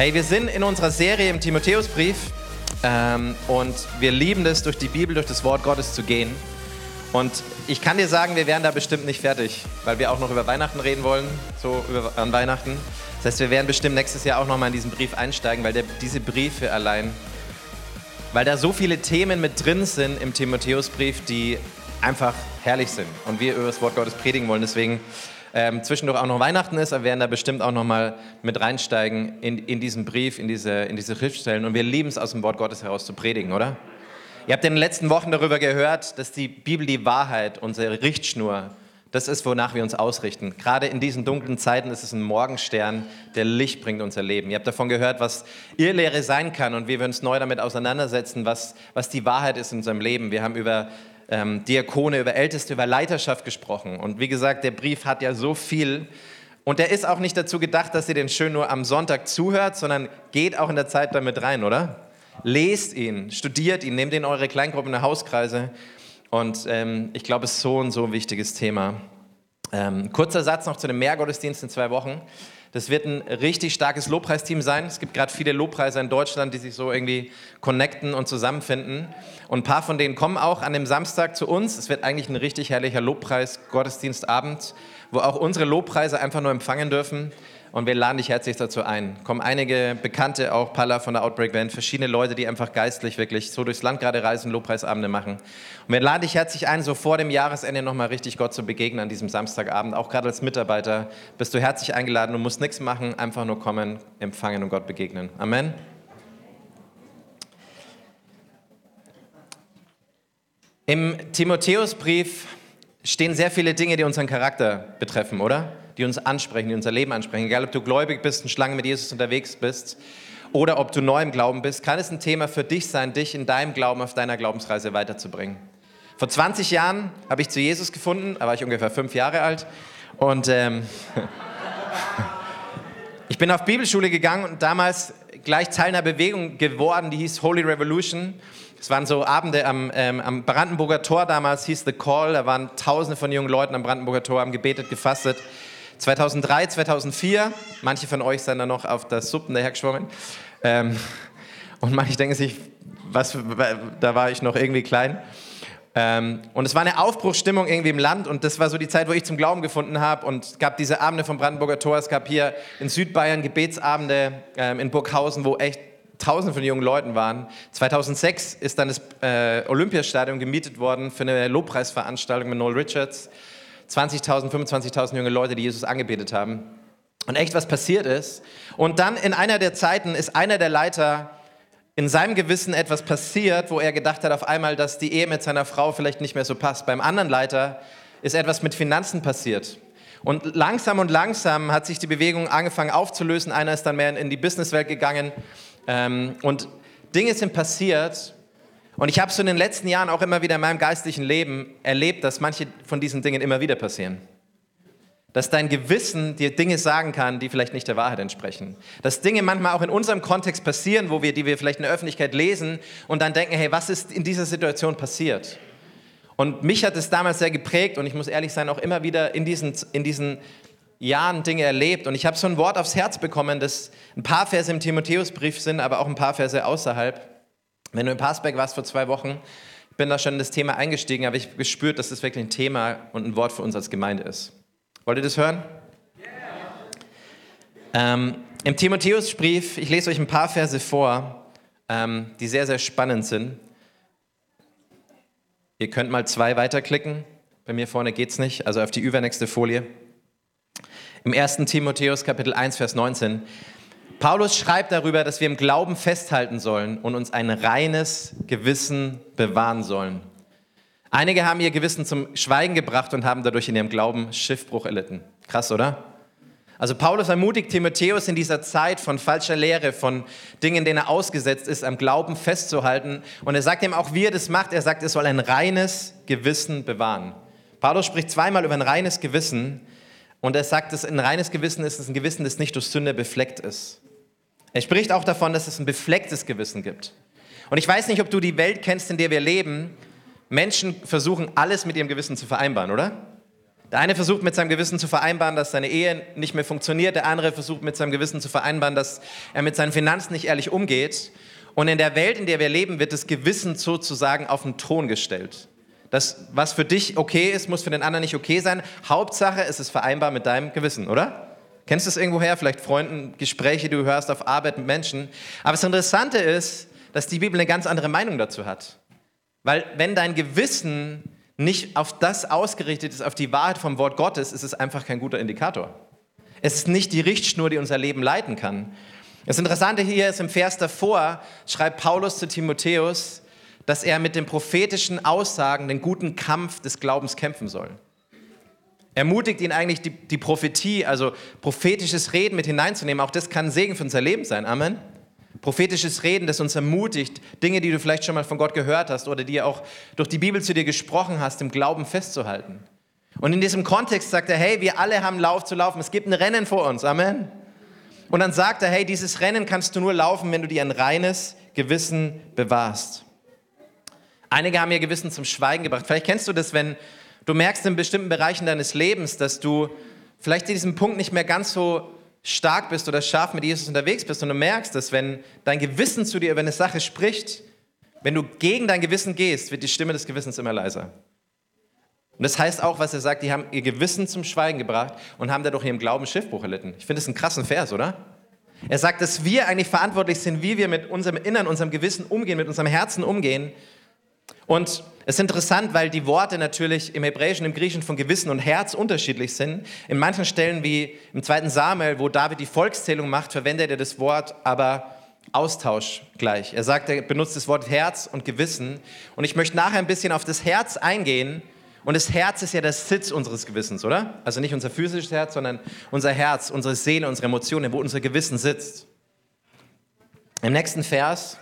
Hey, wir sind in unserer Serie im Timotheusbrief ähm, und wir lieben es, durch die Bibel, durch das Wort Gottes zu gehen. Und ich kann dir sagen, wir werden da bestimmt nicht fertig, weil wir auch noch über Weihnachten reden wollen, so über, an Weihnachten. Das heißt, wir werden bestimmt nächstes Jahr auch noch mal in diesen Brief einsteigen, weil der, diese Briefe allein, weil da so viele Themen mit drin sind im Timotheusbrief, die einfach herrlich sind und wir über das Wort Gottes predigen wollen. Deswegen ähm, zwischendurch auch noch Weihnachten ist, aber wir werden da bestimmt auch noch mal mit reinsteigen in, in diesen Brief, in diese, in diese Schriftstellen. Und wir lieben es, aus dem Wort Gottes heraus zu predigen, oder? Ihr habt in den letzten Wochen darüber gehört, dass die Bibel die Wahrheit, unsere Richtschnur, das ist, wonach wir uns ausrichten. Gerade in diesen dunklen Zeiten ist es ein Morgenstern, der Licht bringt unser Leben. Ihr habt davon gehört, was Irrlehre sein kann und wie wir uns neu damit auseinandersetzen, was, was die Wahrheit ist in unserem Leben. Wir haben über ähm, Diakone, über Älteste, über Leiterschaft gesprochen. Und wie gesagt, der Brief hat ja so viel. Und der ist auch nicht dazu gedacht, dass ihr den schön nur am Sonntag zuhört, sondern geht auch in der Zeit damit rein, oder? Lest ihn, studiert ihn, nehmt ihn in eure Kleingruppen, in Hauskreise. Und ähm, ich glaube, es ist so ein so ein wichtiges Thema. Ähm, kurzer Satz noch zu dem Mehrgottesdienst in zwei Wochen. Das wird ein richtig starkes Lobpreisteam sein. Es gibt gerade viele Lobpreiser in Deutschland, die sich so irgendwie connecten und zusammenfinden. Und ein paar von denen kommen auch an dem Samstag zu uns. Es wird eigentlich ein richtig herrlicher Lobpreis-Gottesdienstabend, wo auch unsere Lobpreise einfach nur empfangen dürfen. Und wir laden dich herzlich dazu ein. Kommen einige Bekannte, auch Palla von der Outbreak Band, verschiedene Leute, die einfach geistlich wirklich so durchs Land gerade reisen, Lobpreisabende machen. Und wir laden dich herzlich ein, so vor dem Jahresende nochmal richtig Gott zu begegnen an diesem Samstagabend. Auch gerade als Mitarbeiter bist du herzlich eingeladen. Du musst nichts machen, einfach nur kommen, empfangen und Gott begegnen. Amen. Im Timotheusbrief stehen sehr viele Dinge, die unseren Charakter betreffen, oder? Die uns ansprechen, die unser Leben ansprechen. Egal, ob du gläubig bist, eine Schlange mit Jesus unterwegs bist oder ob du neu im Glauben bist, kann es ein Thema für dich sein, dich in deinem Glauben auf deiner Glaubensreise weiterzubringen. Vor 20 Jahren habe ich zu Jesus gefunden, da war ich ungefähr fünf Jahre alt und ähm, ich bin auf Bibelschule gegangen und damals gleich Teil einer Bewegung geworden, die hieß Holy Revolution. Es waren so Abende am, ähm, am Brandenburger Tor damals, hieß The Call. Da waren tausende von jungen Leuten am Brandenburger Tor, haben gebetet, gefastet. 2003, 2004, manche von euch sind da noch auf der Suppen dahergeschwommen. Ähm, und manche denken sich, was, da war ich noch irgendwie klein. Ähm, und es war eine Aufbruchsstimmung irgendwie im Land und das war so die Zeit, wo ich zum Glauben gefunden habe und es gab diese Abende vom Brandenburger Tor, es gab hier in Südbayern Gebetsabende ähm, in Burghausen, wo echt Tausende von jungen Leuten waren. 2006 ist dann das äh, Olympiastadion gemietet worden für eine Lobpreisveranstaltung mit Noel Richards. 20.000, 25.000 junge Leute, die Jesus angebetet haben. Und echt was passiert ist. Und dann in einer der Zeiten ist einer der Leiter in seinem Gewissen etwas passiert, wo er gedacht hat auf einmal, dass die Ehe mit seiner Frau vielleicht nicht mehr so passt. Beim anderen Leiter ist etwas mit Finanzen passiert. Und langsam und langsam hat sich die Bewegung angefangen aufzulösen. Einer ist dann mehr in die Businesswelt gegangen. Ähm, und Dinge sind passiert, und ich habe so in den letzten Jahren auch immer wieder in meinem geistlichen Leben erlebt, dass manche von diesen Dingen immer wieder passieren. Dass dein Gewissen dir Dinge sagen kann, die vielleicht nicht der Wahrheit entsprechen. Dass Dinge manchmal auch in unserem Kontext passieren, wo wir, die wir vielleicht in der Öffentlichkeit lesen und dann denken, hey, was ist in dieser Situation passiert? Und mich hat es damals sehr geprägt und ich muss ehrlich sein, auch immer wieder in diesen, in diesen Jahren Dinge erlebt. Und ich habe so ein Wort aufs Herz bekommen, das ein paar Verse im Timotheusbrief sind, aber auch ein paar Verse außerhalb. Wenn du in Passberg warst vor zwei Wochen, ich bin da schon in das Thema eingestiegen, aber ich habe gespürt, dass das wirklich ein Thema und ein Wort für uns als Gemeinde ist. Wollt ihr das hören? Yeah. Ähm, Im Timotheusbrief, ich lese euch ein paar Verse vor, ähm, die sehr, sehr spannend sind. Ihr könnt mal zwei weiterklicken. Bei mir vorne geht es nicht, also auf die übernächste Folie. Im 1. Timotheus Kapitel 1, Vers 19. Paulus schreibt darüber, dass wir im Glauben festhalten sollen und uns ein reines Gewissen bewahren sollen. Einige haben ihr Gewissen zum Schweigen gebracht und haben dadurch in ihrem Glauben Schiffbruch erlitten. Krass, oder? Also Paulus ermutigt Timotheus in dieser Zeit von falscher Lehre, von Dingen, denen er ausgesetzt ist, am Glauben festzuhalten. Und er sagt ihm auch, wie er das macht. Er sagt, er soll ein reines Gewissen bewahren. Paulus spricht zweimal über ein reines Gewissen und er sagt, dass ein reines Gewissen ist, ist ein Gewissen, das nicht durch Sünde befleckt ist. Er spricht auch davon, dass es ein beflecktes Gewissen gibt. Und ich weiß nicht, ob du die Welt kennst, in der wir leben. Menschen versuchen alles mit ihrem Gewissen zu vereinbaren, oder? Der eine versucht mit seinem Gewissen zu vereinbaren, dass seine Ehe nicht mehr funktioniert. Der andere versucht mit seinem Gewissen zu vereinbaren, dass er mit seinen Finanzen nicht ehrlich umgeht. Und in der Welt, in der wir leben, wird das Gewissen sozusagen auf den Thron gestellt. Das, was für dich okay ist, muss für den anderen nicht okay sein. Hauptsache, es ist vereinbar mit deinem Gewissen, oder? Kennst du es irgendwoher? Vielleicht Freunden, Gespräche, die du hörst auf Arbeit mit Menschen. Aber das Interessante ist, dass die Bibel eine ganz andere Meinung dazu hat. Weil wenn dein Gewissen nicht auf das ausgerichtet ist, auf die Wahrheit vom Wort Gottes, ist es einfach kein guter Indikator. Es ist nicht die Richtschnur, die unser Leben leiten kann. Das Interessante hier ist im Vers davor, schreibt Paulus zu Timotheus, dass er mit den prophetischen Aussagen den guten Kampf des Glaubens kämpfen soll. Ermutigt ihn eigentlich, die, die Prophetie, also prophetisches Reden mit hineinzunehmen. Auch das kann ein Segen für unser Leben sein. Amen. Prophetisches Reden, das uns ermutigt, Dinge, die du vielleicht schon mal von Gott gehört hast oder die auch durch die Bibel zu dir gesprochen hast, im Glauben festzuhalten. Und in diesem Kontext sagt er, hey, wir alle haben Lauf zu laufen. Es gibt ein Rennen vor uns. Amen. Und dann sagt er, hey, dieses Rennen kannst du nur laufen, wenn du dir ein reines Gewissen bewahrst. Einige haben ihr Gewissen zum Schweigen gebracht. Vielleicht kennst du das, wenn du merkst in bestimmten Bereichen deines Lebens, dass du vielleicht in diesem Punkt nicht mehr ganz so stark bist oder scharf mit Jesus unterwegs bist und du merkst, dass wenn dein Gewissen zu dir über eine Sache spricht, wenn du gegen dein Gewissen gehst, wird die Stimme des Gewissens immer leiser. Und das heißt auch, was er sagt, die haben ihr Gewissen zum Schweigen gebracht und haben dadurch ihrem Glauben Schiffbruch erlitten. Ich finde das einen krassen Vers, oder? Er sagt, dass wir eigentlich verantwortlich sind, wie wir mit unserem Innern, unserem Gewissen umgehen, mit unserem Herzen umgehen und es ist interessant, weil die Worte natürlich im Hebräischen, im Griechischen von Gewissen und Herz unterschiedlich sind. In manchen Stellen, wie im zweiten Samuel, wo David die Volkszählung macht, verwendet er das Wort aber Austausch gleich. Er sagt, er benutzt das Wort Herz und Gewissen. Und ich möchte nachher ein bisschen auf das Herz eingehen. Und das Herz ist ja der Sitz unseres Gewissens, oder? Also nicht unser physisches Herz, sondern unser Herz, unsere Seele, unsere Emotionen, wo unser Gewissen sitzt. Im nächsten Vers,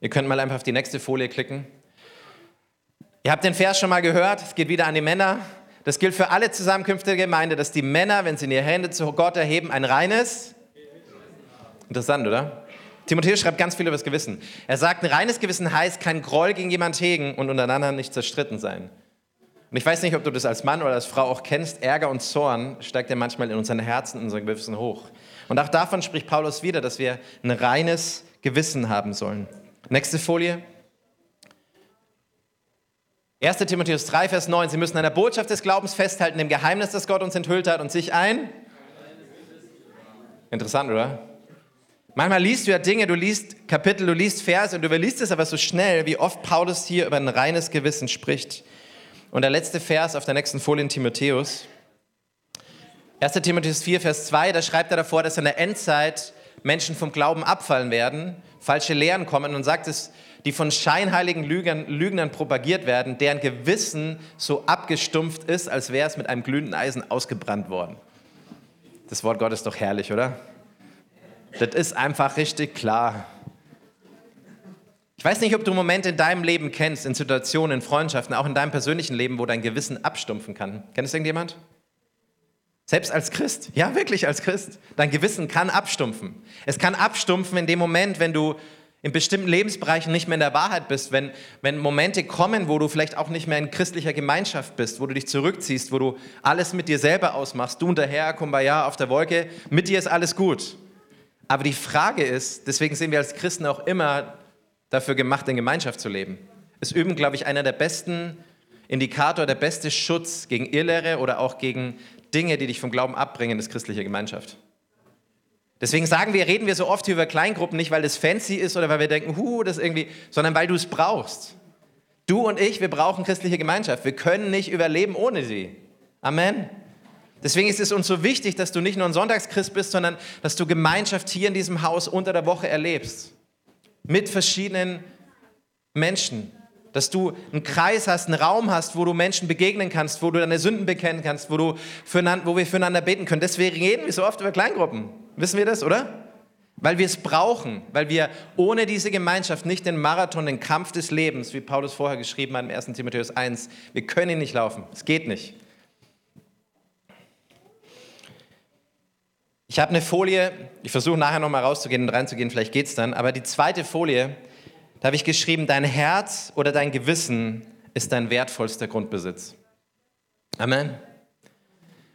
ihr könnt mal einfach auf die nächste Folie klicken. Ihr habt den Vers schon mal gehört, es geht wieder an die Männer. Das gilt für alle Zusammenkünfte der Gemeinde, dass die Männer, wenn sie ihre Hände zu Gott erheben, ein reines. Interessant, oder? Timotheus schreibt ganz viel über das Gewissen. Er sagt, ein reines Gewissen heißt kein Groll gegen jemand hegen und untereinander nicht zerstritten sein. Und ich weiß nicht, ob du das als Mann oder als Frau auch kennst, Ärger und Zorn steigt ja manchmal in unseren Herzen, in unseren Gewissen hoch. Und auch davon spricht Paulus wieder, dass wir ein reines Gewissen haben sollen. Nächste Folie. 1. Timotheus 3, Vers 9. Sie müssen an der Botschaft des Glaubens festhalten, dem Geheimnis, das Gott uns enthüllt hat und sich ein. Interessant, oder? Manchmal liest du ja Dinge, du liest Kapitel, du liest Verse und du überliest es aber so schnell, wie oft Paulus hier über ein reines Gewissen spricht. Und der letzte Vers auf der nächsten Folie in Timotheus. 1. Timotheus 4, Vers 2, da schreibt er davor, dass in der Endzeit Menschen vom Glauben abfallen werden, falsche Lehren kommen und sagt es, die von scheinheiligen Lügern, Lügnern propagiert werden, deren Gewissen so abgestumpft ist, als wäre es mit einem glühenden Eisen ausgebrannt worden. Das Wort Gottes ist doch herrlich, oder? Das ist einfach richtig klar. Ich weiß nicht, ob du Momente in deinem Leben kennst, in Situationen, in Freundschaften, auch in deinem persönlichen Leben, wo dein Gewissen abstumpfen kann. Kennt es irgendjemand? Selbst als Christ, ja wirklich als Christ. Dein Gewissen kann abstumpfen. Es kann abstumpfen in dem Moment, wenn du in bestimmten Lebensbereichen nicht mehr in der Wahrheit bist, wenn, wenn Momente kommen, wo du vielleicht auch nicht mehr in christlicher Gemeinschaft bist, wo du dich zurückziehst, wo du alles mit dir selber ausmachst, du und der Herr, Kumbaya auf der Wolke, mit dir ist alles gut. Aber die Frage ist, deswegen sind wir als Christen auch immer dafür gemacht, in Gemeinschaft zu leben. Es üben, glaube ich, einer der besten Indikator, der beste Schutz gegen Irrlehre oder auch gegen Dinge, die dich vom Glauben abbringen, ist christliche Gemeinschaft. Deswegen sagen wir, reden wir so oft über Kleingruppen, nicht weil das fancy ist oder weil wir denken, hu, das irgendwie, sondern weil du es brauchst. Du und ich, wir brauchen christliche Gemeinschaft. Wir können nicht überleben ohne sie. Amen. Deswegen ist es uns so wichtig, dass du nicht nur ein Sonntagschrist bist, sondern dass du Gemeinschaft hier in diesem Haus unter der Woche erlebst. Mit verschiedenen Menschen. Dass du einen Kreis hast, einen Raum hast, wo du Menschen begegnen kannst, wo du deine Sünden bekennen kannst, wo, du füreinander, wo wir füreinander beten können. Deswegen reden wir so oft über Kleingruppen. Wissen wir das, oder? Weil wir es brauchen, weil wir ohne diese Gemeinschaft nicht den Marathon, den Kampf des Lebens, wie Paulus vorher geschrieben hat im 1. Timotheus 1, wir können ihn nicht laufen. Es geht nicht. Ich habe eine Folie, ich versuche nachher nochmal rauszugehen und reinzugehen, vielleicht geht es dann, aber die zweite Folie, da habe ich geschrieben, dein Herz oder dein Gewissen ist dein wertvollster Grundbesitz. Amen.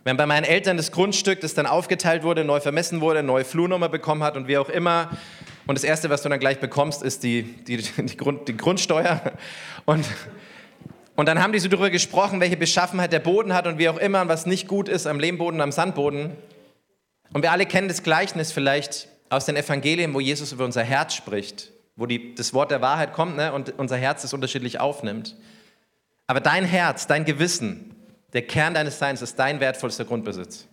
Wenn bei meinen Eltern das Grundstück, das dann aufgeteilt wurde, neu vermessen wurde, neue Flurnummer bekommen hat und wie auch immer. Und das Erste, was du dann gleich bekommst, ist die, die, die, Grund, die Grundsteuer. Und, und dann haben die so darüber gesprochen, welche Beschaffenheit der Boden hat und wie auch immer und was nicht gut ist am Lehmboden am Sandboden. Und wir alle kennen das Gleichnis vielleicht aus den Evangelien, wo Jesus über unser Herz spricht, wo die, das Wort der Wahrheit kommt ne, und unser Herz es unterschiedlich aufnimmt. Aber dein Herz, dein Gewissen, der Kern deines Seins ist dein wertvollster Grundbesitz.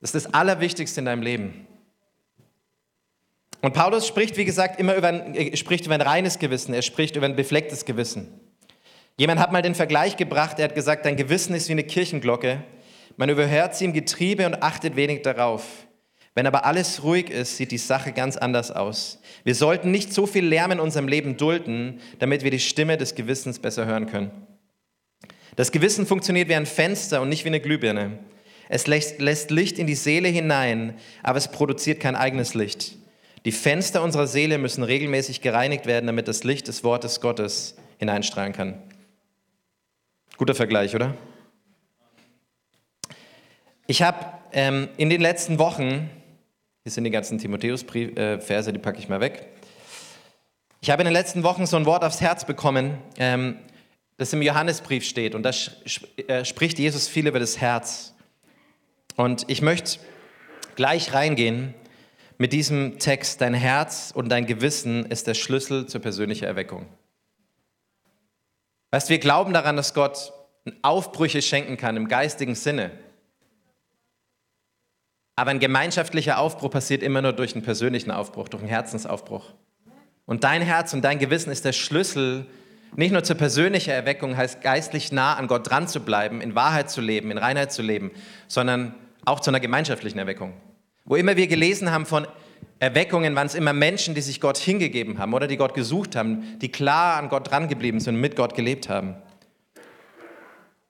Das ist das Allerwichtigste in deinem Leben. Und Paulus spricht, wie gesagt, immer über ein, spricht über ein reines Gewissen, er spricht über ein beflecktes Gewissen. Jemand hat mal den Vergleich gebracht, er hat gesagt, dein Gewissen ist wie eine Kirchenglocke. Man überhört sie im Getriebe und achtet wenig darauf. Wenn aber alles ruhig ist, sieht die Sache ganz anders aus. Wir sollten nicht so viel Lärm in unserem Leben dulden, damit wir die Stimme des Gewissens besser hören können. Das Gewissen funktioniert wie ein Fenster und nicht wie eine Glühbirne. Es lässt Licht in die Seele hinein, aber es produziert kein eigenes Licht. Die Fenster unserer Seele müssen regelmäßig gereinigt werden, damit das Licht des Wortes Gottes hineinstrahlen kann. Guter Vergleich, oder? Ich habe ähm, in den letzten Wochen, hier sind die ganzen Timotheus-Verse, die packe ich mal weg. Ich habe in den letzten Wochen so ein Wort aufs Herz bekommen, ähm, das im Johannesbrief steht. Und da äh, spricht Jesus viel über das Herz. Und ich möchte gleich reingehen mit diesem Text. Dein Herz und dein Gewissen ist der Schlüssel zur persönlichen Erweckung. Weißt, wir glauben daran, dass Gott Aufbrüche schenken kann im geistigen Sinne. Aber ein gemeinschaftlicher Aufbruch passiert immer nur durch einen persönlichen Aufbruch, durch einen Herzensaufbruch. Und dein Herz und dein Gewissen ist der Schlüssel nicht nur zur persönlichen Erweckung, heißt geistlich nah an Gott dran zu bleiben, in Wahrheit zu leben, in Reinheit zu leben, sondern auch zu einer gemeinschaftlichen Erweckung. Wo immer wir gelesen haben von Erweckungen, waren es immer Menschen, die sich Gott hingegeben haben oder die Gott gesucht haben, die klar an Gott dran geblieben sind und mit Gott gelebt haben.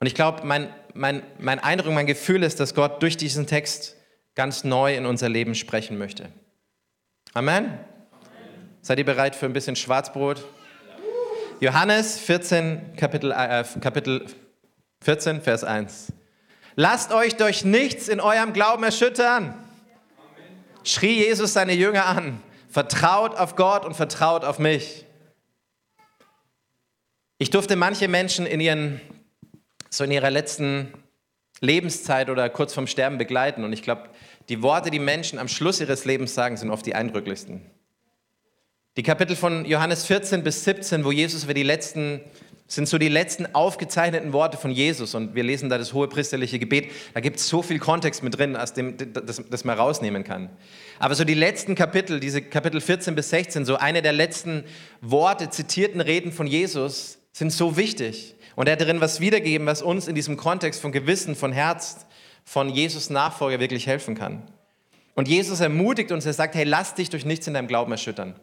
Und ich glaube, mein, mein, mein Eindruck, mein Gefühl ist, dass Gott durch diesen Text ganz neu in unser Leben sprechen möchte. Amen. Amen. Seid ihr bereit für ein bisschen Schwarzbrot? Johannes 14, Kapitel, äh, Kapitel 14, Vers 1. Lasst euch durch nichts in eurem Glauben erschüttern. Schrie Jesus seine Jünger an. Vertraut auf Gott und vertraut auf mich. Ich durfte manche Menschen in ihren, so in ihrer letzten Lebenszeit oder kurz vorm Sterben begleiten. Und ich glaube, die Worte, die Menschen am Schluss ihres Lebens sagen, sind oft die eindrücklichsten. Die Kapitel von Johannes 14 bis 17, wo Jesus über die letzten, sind so die letzten aufgezeichneten Worte von Jesus und wir lesen da das hohe priesterliche Gebet. Da gibt es so viel Kontext mit drin, aus dem, das, das man rausnehmen kann. Aber so die letzten Kapitel, diese Kapitel 14 bis 16, so eine der letzten Worte, zitierten Reden von Jesus, sind so wichtig. Und er hat darin was wiedergeben, was uns in diesem Kontext von Gewissen, von Herz, von Jesus Nachfolger wirklich helfen kann. Und Jesus ermutigt uns, er sagt, hey, lass dich durch nichts in deinem Glauben erschüttern.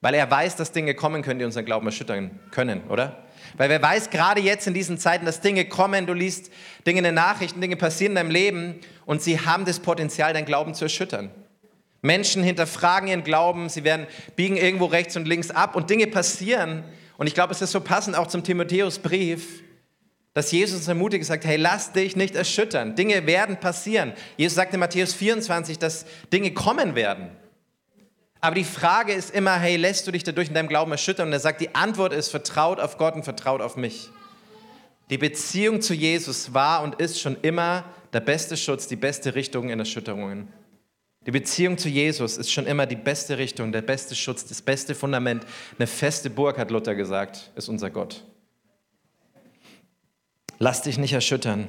Weil er weiß, dass Dinge kommen können, die unseren Glauben erschüttern können, oder? Weil wer weiß gerade jetzt in diesen Zeiten, dass Dinge kommen, du liest Dinge in den Nachrichten, Dinge passieren in deinem Leben und sie haben das Potenzial, dein Glauben zu erschüttern. Menschen hinterfragen ihren Glauben, sie werden biegen irgendwo rechts und links ab und Dinge passieren. Und ich glaube, es ist so passend auch zum Timotheusbrief, dass Jesus uns ermutigt sagt, hey, lass dich nicht erschüttern. Dinge werden passieren. Jesus sagt in Matthäus 24, dass Dinge kommen werden. Aber die Frage ist immer, hey, lässt du dich dadurch in deinem Glauben erschüttern? Und er sagt, die Antwort ist, vertraut auf Gott und vertraut auf mich. Die Beziehung zu Jesus war und ist schon immer der beste Schutz, die beste Richtung in Erschütterungen. Die Beziehung zu Jesus ist schon immer die beste Richtung, der beste Schutz, das beste Fundament. Eine feste Burg, hat Luther gesagt, ist unser Gott. Lass dich nicht erschüttern.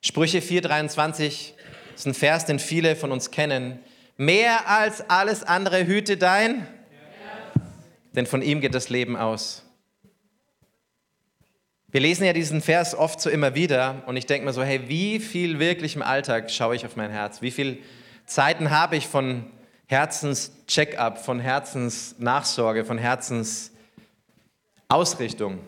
Sprüche 4,23 ist ein Vers, den viele von uns kennen. Mehr als alles andere hüte dein, denn von ihm geht das Leben aus. Wir lesen ja diesen Vers oft so immer wieder und ich denke mir so, hey, wie viel wirklich im Alltag schaue ich auf mein Herz? Wie viel Zeiten habe ich von Herzenscheck-up, von Herzensnachsorge, von Herzensausrichtung?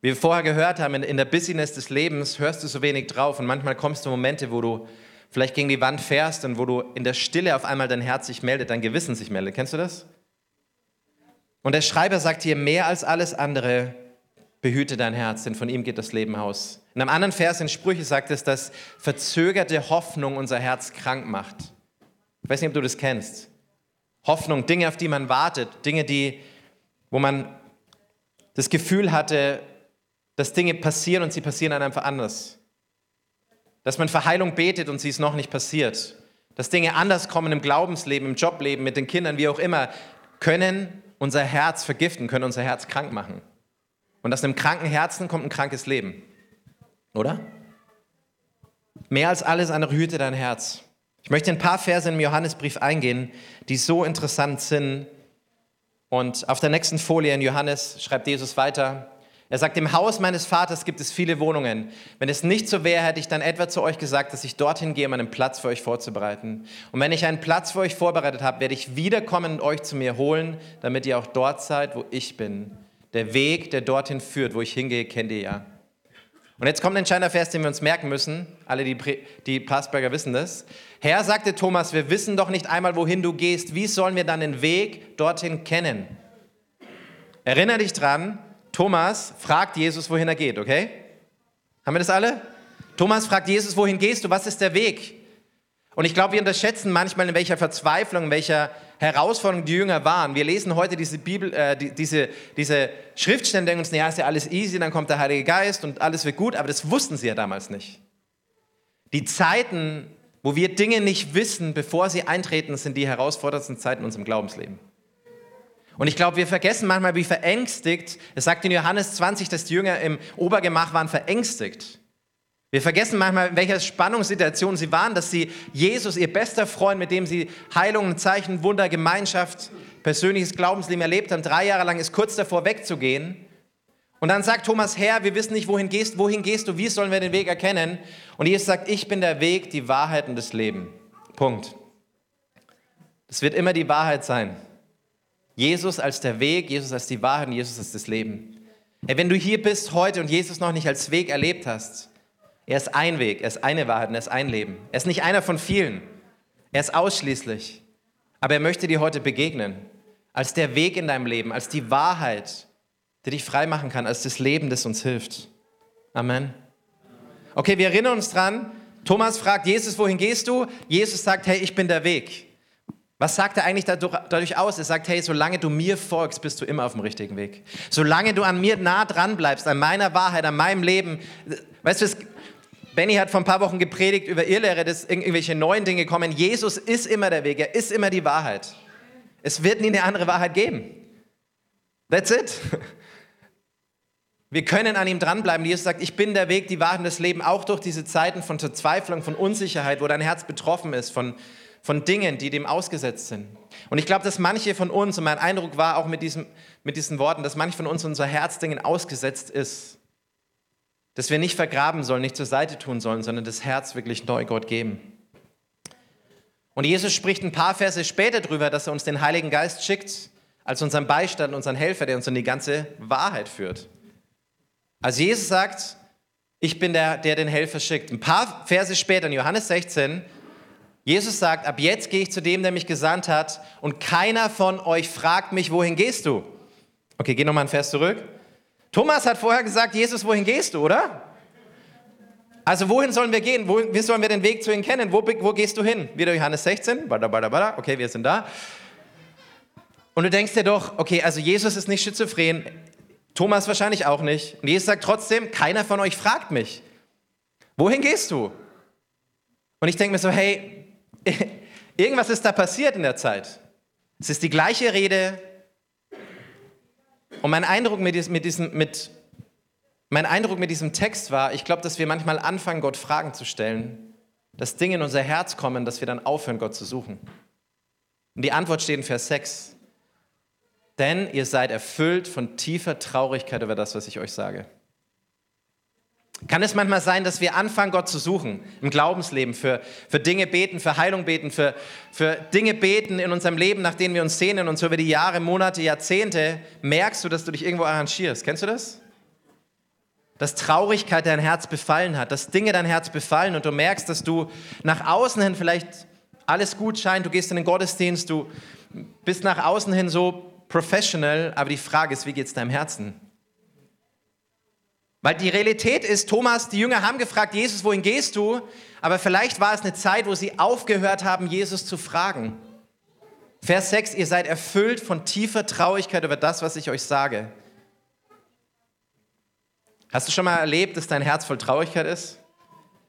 Wie wir vorher gehört haben, in der Business des Lebens hörst du so wenig drauf und manchmal kommst du Momente, wo du vielleicht gegen die Wand fährst und wo du in der Stille auf einmal dein Herz sich meldet, dein Gewissen sich meldet. Kennst du das? Und der Schreiber sagt hier, mehr als alles andere, behüte dein Herz, denn von ihm geht das Leben aus. In einem anderen Vers in Sprüche sagt es, dass verzögerte Hoffnung unser Herz krank macht. Ich weiß nicht, ob du das kennst. Hoffnung, Dinge, auf die man wartet, Dinge, die, wo man das Gefühl hatte, dass Dinge passieren und sie passieren dann einfach anders. Dass man für Heilung betet und sie ist noch nicht passiert. Dass Dinge anders kommen im Glaubensleben, im Jobleben, mit den Kindern, wie auch immer, können unser Herz vergiften, können unser Herz krank machen. Und aus einem kranken Herzen kommt ein krankes Leben. Oder? Mehr als alles andere hüte dein Herz. Ich möchte ein paar Verse im Johannesbrief eingehen, die so interessant sind. Und auf der nächsten Folie in Johannes schreibt Jesus weiter. Er sagt, im Haus meines Vaters gibt es viele Wohnungen. Wenn es nicht so wäre, hätte ich dann etwa zu euch gesagt, dass ich dorthin gehe, um einen Platz für euch vorzubereiten. Und wenn ich einen Platz für euch vorbereitet habe, werde ich wiederkommen und euch zu mir holen, damit ihr auch dort seid, wo ich bin. Der Weg, der dorthin führt, wo ich hingehe, kennt ihr ja. Und jetzt kommt ein entscheidender Vers, den wir uns merken müssen. Alle, die, die Passberger wissen das. Herr, sagte Thomas, wir wissen doch nicht einmal, wohin du gehst. Wie sollen wir dann den Weg dorthin kennen? Erinner dich dran, Thomas fragt Jesus, wohin er geht, okay? Haben wir das alle? Thomas fragt Jesus, wohin gehst du? Was ist der Weg? Und ich glaube, wir unterschätzen manchmal, in welcher Verzweiflung, in welcher Herausforderung die Jünger waren. Wir lesen heute diese, Bibel, äh, die, diese, diese Schriftstellen, denken uns, ja, ist ja alles easy, dann kommt der Heilige Geist und alles wird gut, aber das wussten sie ja damals nicht. Die Zeiten, wo wir Dinge nicht wissen, bevor sie eintreten, sind die herausforderndsten Zeiten in unserem Glaubensleben. Und ich glaube, wir vergessen manchmal, wie verängstigt, es sagt in Johannes 20, dass die Jünger im Obergemach waren verängstigt. Wir vergessen manchmal, in welcher Spannungssituation sie waren, dass sie Jesus, ihr bester Freund, mit dem sie Heilungen, Zeichen, Wunder, Gemeinschaft, persönliches Glaubensleben erlebt haben, drei Jahre lang ist kurz davor wegzugehen. Und dann sagt Thomas, Herr, wir wissen nicht, wohin gehst, wohin gehst du, wie sollen wir den Weg erkennen? Und Jesus sagt, ich bin der Weg, die Wahrheit und das Leben. Punkt. Das wird immer die Wahrheit sein. Jesus als der Weg, Jesus als die Wahrheit und Jesus als das Leben. Hey, wenn du hier bist heute und Jesus noch nicht als Weg erlebt hast, er ist ein Weg, er ist eine Wahrheit und er ist ein Leben. Er ist nicht einer von vielen. Er ist ausschließlich. Aber er möchte dir heute begegnen. Als der Weg in deinem Leben, als die Wahrheit, die dich frei machen kann, als das Leben, das uns hilft. Amen. Okay, wir erinnern uns dran. Thomas fragt Jesus, wohin gehst du? Jesus sagt, hey, ich bin der Weg. Was sagt er eigentlich dadurch aus? Er sagt, hey, solange du mir folgst, bist du immer auf dem richtigen Weg. Solange du an mir nah dran bleibst, an meiner Wahrheit, an meinem Leben. Weißt du, Benny hat vor ein paar Wochen gepredigt über Irrlehre, dass irgendwelche neuen Dinge kommen. Jesus ist immer der Weg, er ist immer die Wahrheit. Es wird nie eine andere Wahrheit geben. That's it. Wir können an ihm dranbleiben. Jesus sagt, ich bin der Weg, die Wahrheit und das Leben, auch durch diese Zeiten von Verzweiflung, von Unsicherheit, wo dein Herz betroffen ist, von, von Dingen, die dem ausgesetzt sind. Und ich glaube, dass manche von uns, und mein Eindruck war auch mit, diesem, mit diesen Worten, dass manche von uns unser Herz Dingen ausgesetzt ist. Dass wir nicht vergraben sollen, nicht zur Seite tun sollen, sondern das Herz wirklich neu Gott geben. Und Jesus spricht ein paar Verse später darüber, dass er uns den Heiligen Geist schickt, als unseren Beistand, unseren Helfer, der uns in die ganze Wahrheit führt. Also Jesus sagt, ich bin der, der den Helfer schickt. Ein paar Verse später, in Johannes 16, Jesus sagt, ab jetzt gehe ich zu dem, der mich gesandt hat und keiner von euch fragt mich, wohin gehst du? Okay, geh nochmal einen Vers zurück. Thomas hat vorher gesagt, Jesus, wohin gehst du, oder? Also wohin sollen wir gehen? Wie sollen wir den Weg zu ihm kennen? Wo, wo gehst du hin? Wieder Johannes 16, bada, bada, bada. okay, wir sind da. Und du denkst dir doch, okay, also Jesus ist nicht schizophren, Thomas wahrscheinlich auch nicht. Und Jesus sagt trotzdem, keiner von euch fragt mich, wohin gehst du? Und ich denke mir so, hey, Irgendwas ist da passiert in der Zeit. Es ist die gleiche Rede. Und mein Eindruck mit diesem, mit diesem, mit, mein Eindruck mit diesem Text war, ich glaube, dass wir manchmal anfangen, Gott Fragen zu stellen, dass Dinge in unser Herz kommen, dass wir dann aufhören, Gott zu suchen. Und die Antwort steht in Vers 6. Denn ihr seid erfüllt von tiefer Traurigkeit über das, was ich euch sage. Kann es manchmal sein, dass wir anfangen, Gott zu suchen im Glaubensleben, für, für Dinge beten, für Heilung beten, für, für Dinge beten in unserem Leben, nach denen wir uns sehnen und so über die Jahre, Monate, Jahrzehnte merkst du, dass du dich irgendwo arrangierst. Kennst du das? Dass Traurigkeit dein Herz befallen hat, dass Dinge dein Herz befallen und du merkst, dass du nach außen hin vielleicht alles gut scheint, du gehst in den Gottesdienst, du bist nach außen hin so professional, aber die Frage ist, wie geht es deinem Herzen? Weil die Realität ist, Thomas, die Jünger haben gefragt, Jesus, wohin gehst du? Aber vielleicht war es eine Zeit, wo sie aufgehört haben, Jesus zu fragen. Vers 6, ihr seid erfüllt von tiefer Traurigkeit über das, was ich euch sage. Hast du schon mal erlebt, dass dein Herz voll Traurigkeit ist?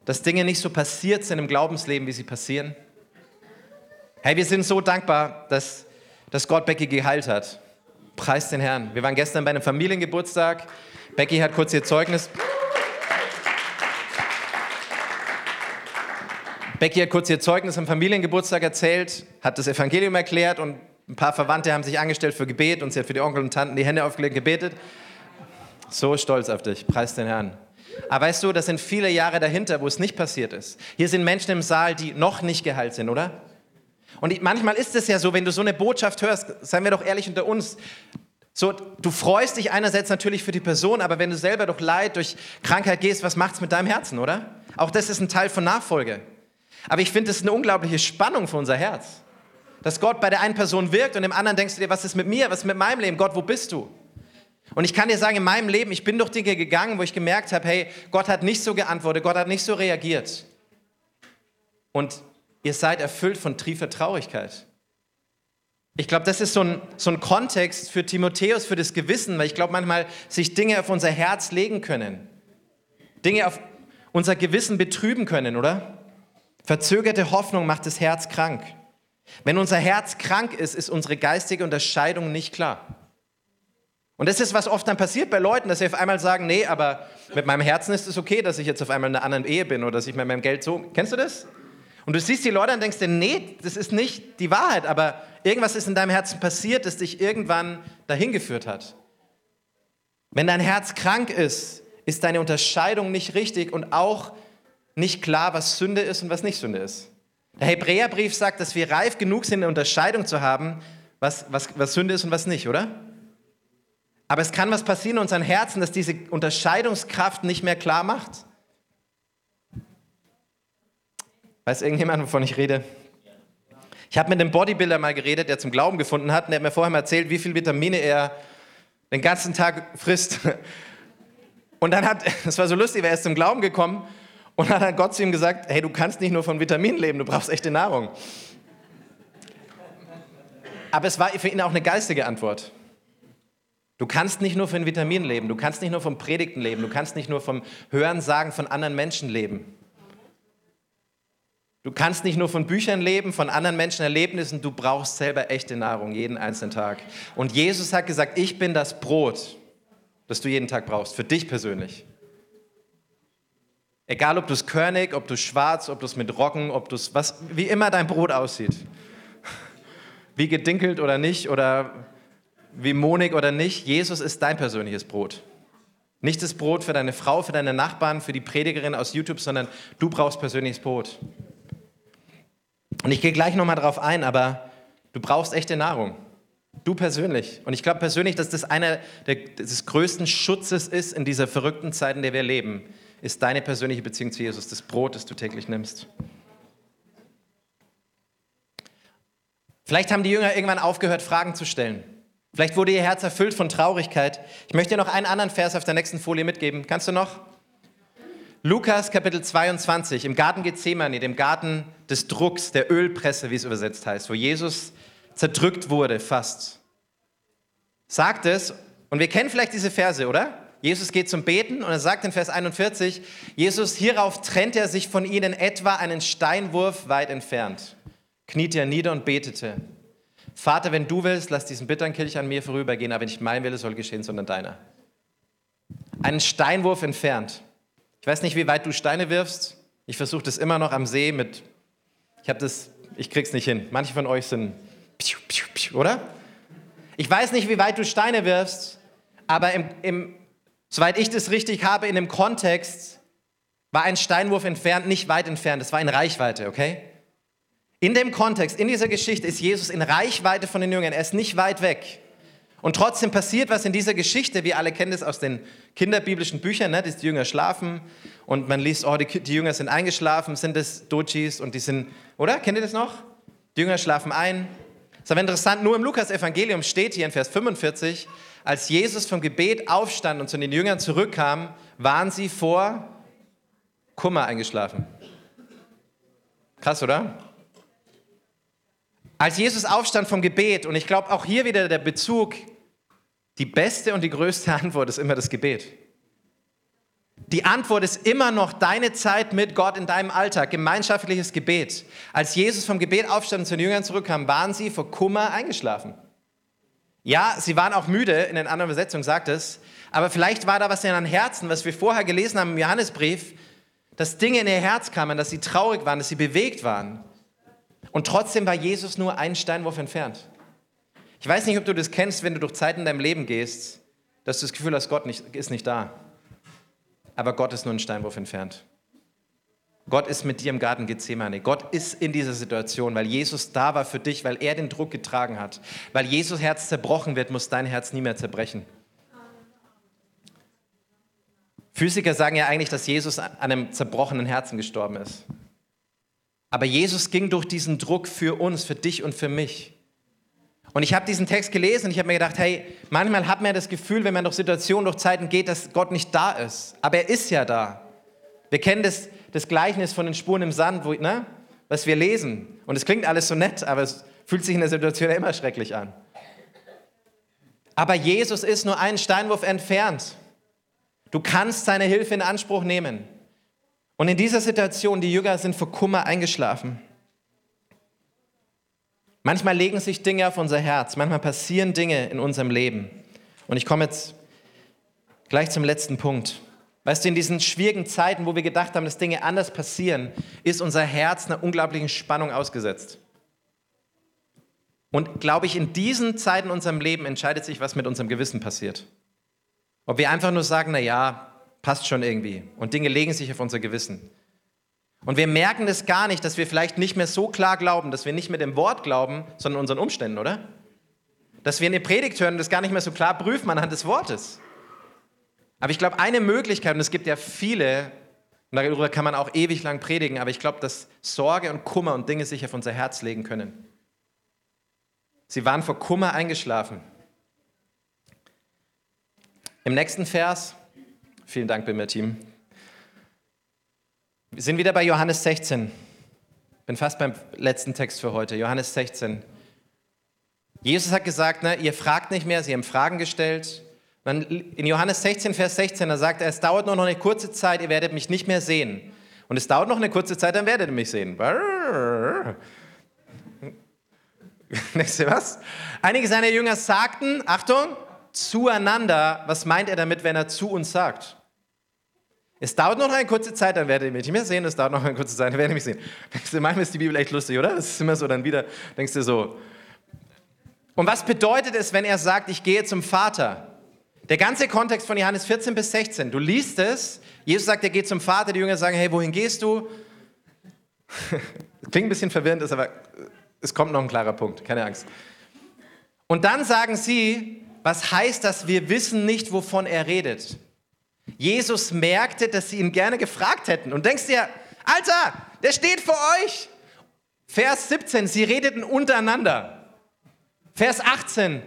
Dass Dinge nicht so passiert sind im Glaubensleben, wie sie passieren? Hey, wir sind so dankbar, dass, dass Gott Becky geheilt hat. Preis den Herrn. Wir waren gestern bei einem Familiengeburtstag. Becky hat kurz ihr Zeugnis. Becky hat kurz ihr Zeugnis am Familiengeburtstag erzählt, hat das Evangelium erklärt und ein paar Verwandte haben sich angestellt für Gebet und sie hat für die Onkel und Tanten die Hände aufgelegt und gebetet. So stolz auf dich, preis den Herrn. Aber weißt du, das sind viele Jahre dahinter, wo es nicht passiert ist. Hier sind Menschen im Saal, die noch nicht geheilt sind, oder? Und manchmal ist es ja so, wenn du so eine Botschaft hörst, seien wir doch ehrlich unter uns, so, du freust dich einerseits natürlich für die Person, aber wenn du selber durch Leid, durch Krankheit gehst, was macht es mit deinem Herzen, oder? Auch das ist ein Teil von Nachfolge. Aber ich finde, es ist eine unglaubliche Spannung für unser Herz. Dass Gott bei der einen Person wirkt und dem anderen denkst du dir, was ist mit mir, was ist mit meinem Leben? Gott, wo bist du? Und ich kann dir sagen, in meinem Leben, ich bin durch Dinge gegangen, wo ich gemerkt habe, hey, Gott hat nicht so geantwortet, Gott hat nicht so reagiert. Und ihr seid erfüllt von tiefer Traurigkeit. Ich glaube, das ist so ein, so ein Kontext für Timotheus, für das Gewissen, weil ich glaube manchmal, sich Dinge auf unser Herz legen können. Dinge auf unser Gewissen betrüben können, oder? Verzögerte Hoffnung macht das Herz krank. Wenn unser Herz krank ist, ist unsere geistige Unterscheidung nicht klar. Und das ist, was oft dann passiert bei Leuten, dass sie auf einmal sagen, nee, aber mit meinem Herzen ist es okay, dass ich jetzt auf einmal in einer anderen Ehe bin oder dass ich mit meinem Geld so... Kennst du das? Und du siehst die Leute und denkst dir, nee, das ist nicht die Wahrheit, aber irgendwas ist in deinem Herzen passiert, das dich irgendwann dahin geführt hat. Wenn dein Herz krank ist, ist deine Unterscheidung nicht richtig und auch nicht klar, was Sünde ist und was nicht Sünde ist. Der Hebräerbrief sagt, dass wir reif genug sind, eine Unterscheidung zu haben, was, was, was Sünde ist und was nicht, oder? Aber es kann was passieren in unseren Herzen, dass diese Unterscheidungskraft nicht mehr klar macht. Weiß irgendjemand, wovon ich rede? Ich habe mit einem Bodybuilder mal geredet, der zum Glauben gefunden hat, und der hat mir vorher mal erzählt, wie viel Vitamine er den ganzen Tag frisst. Und dann hat, das war so lustig, er ist zum Glauben gekommen und dann hat Gott zu ihm gesagt, hey, du kannst nicht nur von Vitaminen leben, du brauchst echte Nahrung. Aber es war für ihn auch eine geistige Antwort. Du kannst nicht nur von Vitaminen leben, du kannst nicht nur vom Predigten leben, du kannst nicht nur vom Hören, Sagen von anderen Menschen leben. Du kannst nicht nur von Büchern leben, von anderen Menschen Erlebnissen, du brauchst selber echte Nahrung jeden einzelnen Tag. Und Jesus hat gesagt, ich bin das Brot, das du jeden Tag brauchst, für dich persönlich. Egal, ob du es körnig, ob du es schwarz, ob du es mit Roggen, ob du es, was, wie immer dein Brot aussieht. Wie gedinkelt oder nicht oder wie Monik oder nicht, Jesus ist dein persönliches Brot. Nicht das Brot für deine Frau, für deine Nachbarn, für die Predigerin aus YouTube, sondern du brauchst persönliches Brot. Und ich gehe gleich nochmal drauf ein, aber du brauchst echte Nahrung. Du persönlich. Und ich glaube persönlich, dass das einer der, des größten Schutzes ist in dieser verrückten Zeit, in der wir leben, ist deine persönliche Beziehung zu Jesus, das Brot, das du täglich nimmst. Vielleicht haben die Jünger irgendwann aufgehört, Fragen zu stellen. Vielleicht wurde ihr Herz erfüllt von Traurigkeit. Ich möchte dir noch einen anderen Vers auf der nächsten Folie mitgeben. Kannst du noch? Lukas Kapitel 22, im Garten Gethsemane, dem Garten des Drucks, der Ölpresse, wie es übersetzt heißt, wo Jesus zerdrückt wurde fast. Sagt es, und wir kennen vielleicht diese Verse, oder? Jesus geht zum Beten und er sagt in Vers 41, Jesus, hierauf trennt er sich von ihnen etwa einen Steinwurf weit entfernt, kniete er nieder und betete. Vater, wenn du willst, lass diesen bitteren Kelch an mir vorübergehen, aber nicht mein Wille soll geschehen, sondern deiner. Einen Steinwurf entfernt. Ich weiß nicht, wie weit du Steine wirfst. Ich versuche das immer noch am See mit. Ich habe das, ich krieg's nicht hin. Manche von euch sind, oder? Ich weiß nicht, wie weit du Steine wirfst, aber im, im, soweit ich das richtig habe, in dem Kontext war ein Steinwurf entfernt, nicht weit entfernt. Das war in Reichweite, okay? In dem Kontext, in dieser Geschichte ist Jesus in Reichweite von den Jüngern. Er ist nicht weit weg. Und trotzdem passiert was in dieser Geschichte. Wir alle kennen das aus den kinderbiblischen Büchern, ne? dass die Jünger schlafen und man liest, oh, die, die Jünger sind eingeschlafen, sind es Dojis und die sind, oder? Kennt ihr das noch? Die Jünger schlafen ein. Das ist aber interessant, nur im Lukas-Evangelium steht hier in Vers 45, als Jesus vom Gebet aufstand und zu den Jüngern zurückkam, waren sie vor Kummer eingeschlafen. Krass, oder? Als Jesus aufstand vom Gebet, und ich glaube auch hier wieder der Bezug, die beste und die größte Antwort ist immer das Gebet. Die Antwort ist immer noch deine Zeit mit Gott in deinem Alltag, gemeinschaftliches Gebet. Als Jesus vom Gebet aufstand und zu den Jüngern zurückkam, waren sie vor Kummer eingeschlafen. Ja, sie waren auch müde, in den anderen Übersetzungen sagt es, aber vielleicht war da was in ihren Herzen, was wir vorher gelesen haben im Johannesbrief, dass Dinge in ihr Herz kamen, dass sie traurig waren, dass sie bewegt waren. Und trotzdem war Jesus nur einen Steinwurf entfernt. Ich weiß nicht, ob du das kennst, wenn du durch Zeiten in deinem Leben gehst, dass du das Gefühl hast, Gott nicht, ist nicht da. Aber Gott ist nur einen Steinwurf entfernt. Gott ist mit dir im Garten Gethsemane. Gott ist in dieser Situation, weil Jesus da war für dich, weil er den Druck getragen hat. Weil Jesus Herz zerbrochen wird, muss dein Herz nie mehr zerbrechen. Physiker sagen ja eigentlich, dass Jesus an einem zerbrochenen Herzen gestorben ist. Aber Jesus ging durch diesen Druck für uns, für dich und für mich. Und ich habe diesen Text gelesen und ich habe mir gedacht, hey, manchmal hat man ja das Gefühl, wenn man durch Situationen, durch Zeiten geht, dass Gott nicht da ist. Aber er ist ja da. Wir kennen das, das Gleichnis von den Spuren im Sand, wo, ne, was wir lesen. Und es klingt alles so nett, aber es fühlt sich in der Situation immer schrecklich an. Aber Jesus ist nur einen Steinwurf entfernt. Du kannst seine Hilfe in Anspruch nehmen. Und in dieser Situation, die Jünger sind vor Kummer eingeschlafen. Manchmal legen sich Dinge auf unser Herz, manchmal passieren Dinge in unserem Leben. Und ich komme jetzt gleich zum letzten Punkt. Weißt du, in diesen schwierigen Zeiten, wo wir gedacht haben, dass Dinge anders passieren, ist unser Herz einer unglaublichen Spannung ausgesetzt. Und glaube ich, in diesen Zeiten in unserem Leben entscheidet sich, was mit unserem Gewissen passiert. Ob wir einfach nur sagen, na ja, passt schon irgendwie und Dinge legen sich auf unser Gewissen. Und wir merken das gar nicht, dass wir vielleicht nicht mehr so klar glauben, dass wir nicht mit dem Wort glauben, sondern unseren Umständen, oder? Dass wir eine Predigt hören und das gar nicht mehr so klar prüfen anhand des Wortes. Aber ich glaube, eine Möglichkeit, und es gibt ja viele, und darüber kann man auch ewig lang predigen, aber ich glaube, dass Sorge und Kummer und Dinge sich auf unser Herz legen können. Sie waren vor Kummer eingeschlafen. Im nächsten Vers, vielen Dank, Bimmer-Team, wir sind wieder bei Johannes 16. Bin fast beim letzten Text für heute, Johannes 16. Jesus hat gesagt, ne, ihr fragt nicht mehr, sie haben Fragen gestellt. Dann in Johannes 16, Vers 16, da sagt er, es dauert nur noch eine kurze Zeit, ihr werdet mich nicht mehr sehen. Und es dauert noch eine kurze Zeit, dann werdet ihr mich sehen. Denkst du was? Einige seiner Jünger sagten, Achtung, zueinander. Was meint er damit, wenn er zu uns sagt? Es dauert noch eine kurze Zeit, dann werdet ihr mich nicht mehr sehen. Es dauert noch eine kurze Zeit, dann werdet ihr mich sehen. Manchmal ist die Bibel echt lustig, oder? Das ist immer so, dann wieder denkst du so. Und was bedeutet es, wenn er sagt, ich gehe zum Vater? Der ganze Kontext von Johannes 14 bis 16, du liest es, Jesus sagt, er geht zum Vater, die Jünger sagen, hey, wohin gehst du? Klingt ein bisschen verwirrend, ist aber es kommt noch ein klarer Punkt, keine Angst. Und dann sagen sie, was heißt das, wir wissen nicht, wovon er redet. Jesus merkte, dass sie ihn gerne gefragt hätten. Und denkst dir, Alter, der steht vor euch. Vers 17, sie redeten untereinander. Vers 18,